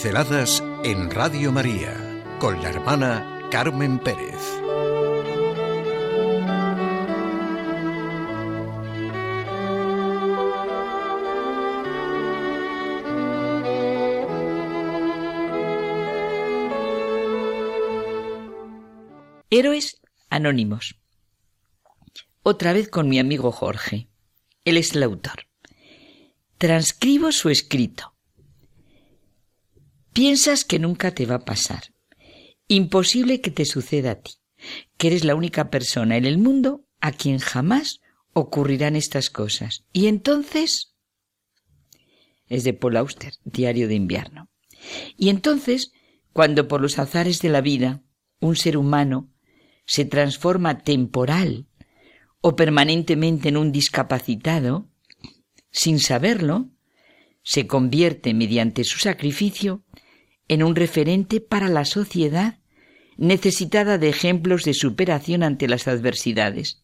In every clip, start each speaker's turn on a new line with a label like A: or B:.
A: Pinceladas en Radio María con la hermana Carmen Pérez.
B: Héroes Anónimos. Otra vez con mi amigo Jorge. Él es el autor. Transcribo su escrito. Piensas que nunca te va a pasar. Imposible que te suceda a ti, que eres la única persona en el mundo a quien jamás ocurrirán estas cosas. Y entonces... Es de Paul Auster, Diario de Invierno. Y entonces, cuando por los azares de la vida un ser humano se transforma temporal o permanentemente en un discapacitado, sin saberlo, se convierte mediante su sacrificio en un referente para la sociedad necesitada de ejemplos de superación ante las adversidades.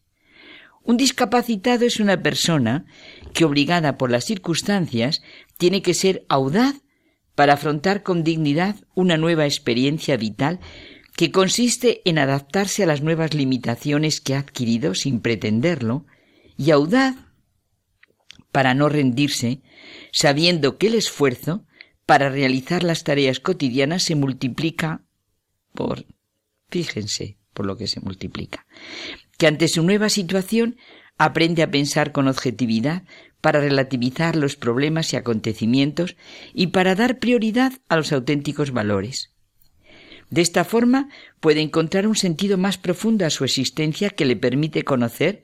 B: Un discapacitado es una persona que, obligada por las circunstancias, tiene que ser audaz para afrontar con dignidad una nueva experiencia vital que consiste en adaptarse a las nuevas limitaciones que ha adquirido sin pretenderlo, y audaz para no rendirse, sabiendo que el esfuerzo para realizar las tareas cotidianas se multiplica por, fíjense, por lo que se multiplica, que ante su nueva situación aprende a pensar con objetividad para relativizar los problemas y acontecimientos y para dar prioridad a los auténticos valores. De esta forma puede encontrar un sentido más profundo a su existencia que le permite conocer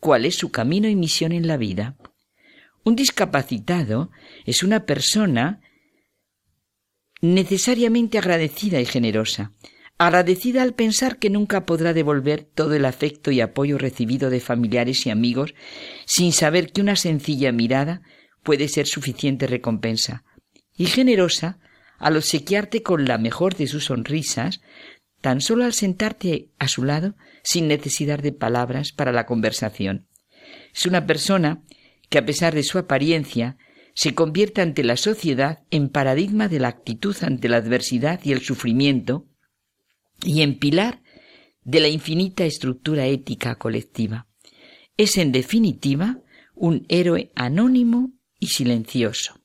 B: cuál es su camino y misión en la vida. Un discapacitado es una persona necesariamente agradecida y generosa, agradecida al pensar que nunca podrá devolver todo el afecto y apoyo recibido de familiares y amigos sin saber que una sencilla mirada puede ser suficiente recompensa, y generosa al obsequiarte con la mejor de sus sonrisas, tan solo al sentarte a su lado sin necesidad de palabras para la conversación. Es una persona que a pesar de su apariencia se convierte ante la sociedad en paradigma de la actitud ante la adversidad y el sufrimiento y en pilar de la infinita estructura ética colectiva. Es en definitiva un héroe anónimo y silencioso.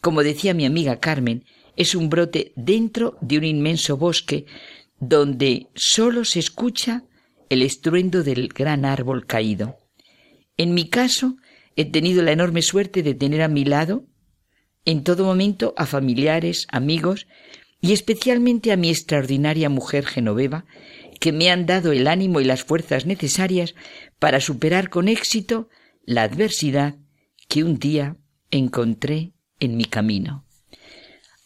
B: Como decía mi amiga Carmen, es un brote dentro de un inmenso bosque donde sólo se escucha el estruendo del gran árbol caído. En mi caso, He tenido la enorme suerte de tener a mi lado en todo momento a familiares, amigos y especialmente a mi extraordinaria mujer Genoveva, que me han dado el ánimo y las fuerzas necesarias para superar con éxito la adversidad que un día encontré en mi camino.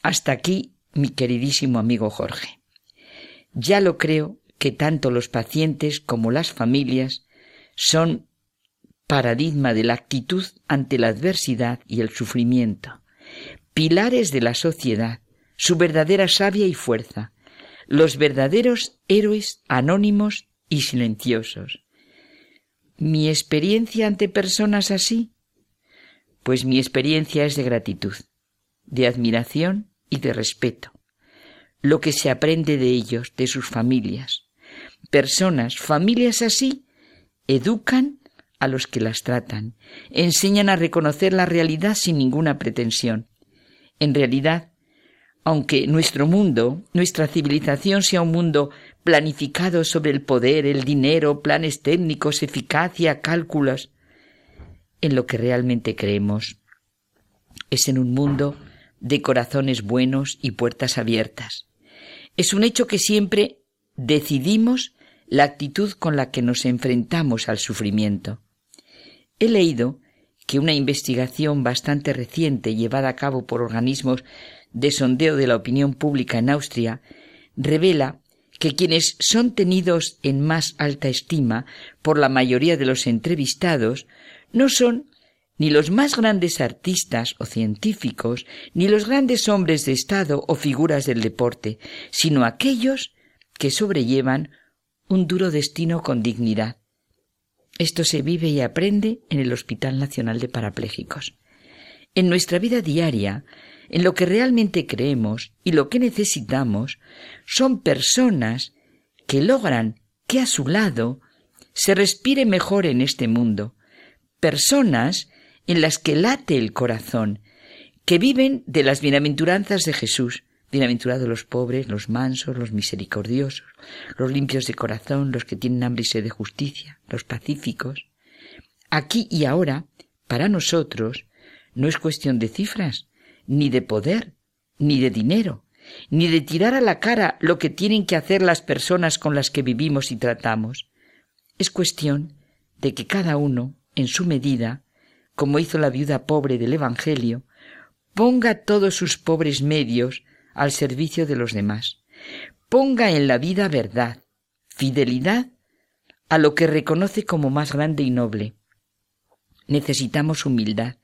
B: Hasta aquí, mi queridísimo amigo Jorge. Ya lo creo que tanto los pacientes como las familias son paradigma de la actitud ante la adversidad y el sufrimiento, pilares de la sociedad, su verdadera savia y fuerza, los verdaderos héroes anónimos y silenciosos. ¿Mi experiencia ante personas así? Pues mi experiencia es de gratitud, de admiración y de respeto. Lo que se aprende de ellos, de sus familias. Personas, familias así, educan a los que las tratan, enseñan a reconocer la realidad sin ninguna pretensión. En realidad, aunque nuestro mundo, nuestra civilización sea un mundo planificado sobre el poder, el dinero, planes técnicos, eficacia, cálculos, en lo que realmente creemos es en un mundo de corazones buenos y puertas abiertas. Es un hecho que siempre decidimos la actitud con la que nos enfrentamos al sufrimiento. He leído que una investigación bastante reciente llevada a cabo por organismos de sondeo de la opinión pública en Austria revela que quienes son tenidos en más alta estima por la mayoría de los entrevistados no son ni los más grandes artistas o científicos, ni los grandes hombres de Estado o figuras del deporte, sino aquellos que sobrellevan un duro destino con dignidad, esto se vive y aprende en el Hospital Nacional de Parapléjicos. En nuestra vida diaria, en lo que realmente creemos y lo que necesitamos, son personas que logran que a su lado se respire mejor en este mundo, personas en las que late el corazón, que viven de las bienaventuranzas de Jesús, bienaventurados los pobres, los mansos, los misericordiosos, los limpios de corazón, los que tienen hambre y sed de justicia, los pacíficos. Aquí y ahora, para nosotros, no es cuestión de cifras, ni de poder, ni de dinero, ni de tirar a la cara lo que tienen que hacer las personas con las que vivimos y tratamos. Es cuestión de que cada uno, en su medida, como hizo la viuda pobre del Evangelio, ponga todos sus pobres medios al servicio de los demás. Ponga en la vida verdad, fidelidad a lo que reconoce como más grande y noble. Necesitamos humildad,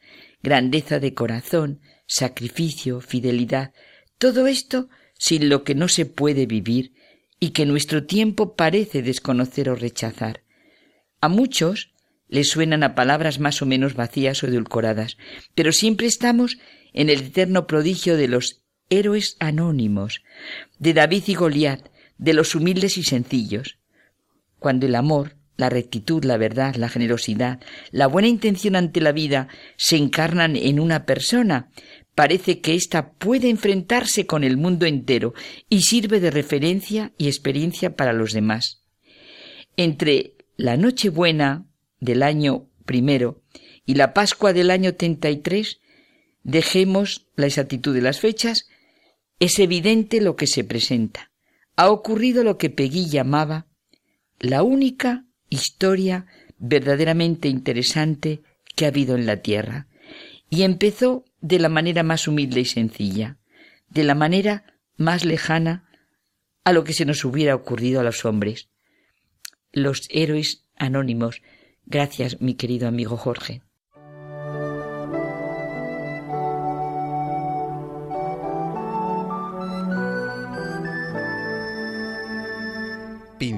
B: grandeza de corazón, sacrificio, fidelidad, todo esto sin lo que no se puede vivir y que nuestro tiempo parece desconocer o rechazar. A muchos les suenan a palabras más o menos vacías o edulcoradas, pero siempre estamos en el eterno prodigio de los héroes anónimos, de David y Goliat, de los humildes y sencillos. Cuando el amor, la rectitud, la verdad, la generosidad, la buena intención ante la vida se encarnan en una persona, parece que ésta puede enfrentarse con el mundo entero y sirve de referencia y experiencia para los demás. Entre la Nochebuena del año primero y la Pascua del año 33, dejemos la exactitud de las fechas, es evidente lo que se presenta. Ha ocurrido lo que Peggy llamaba la única historia verdaderamente interesante que ha habido en la Tierra. Y empezó de la manera más humilde y sencilla, de la manera más lejana a lo que se nos hubiera ocurrido a los hombres. Los héroes anónimos. Gracias, mi querido amigo Jorge.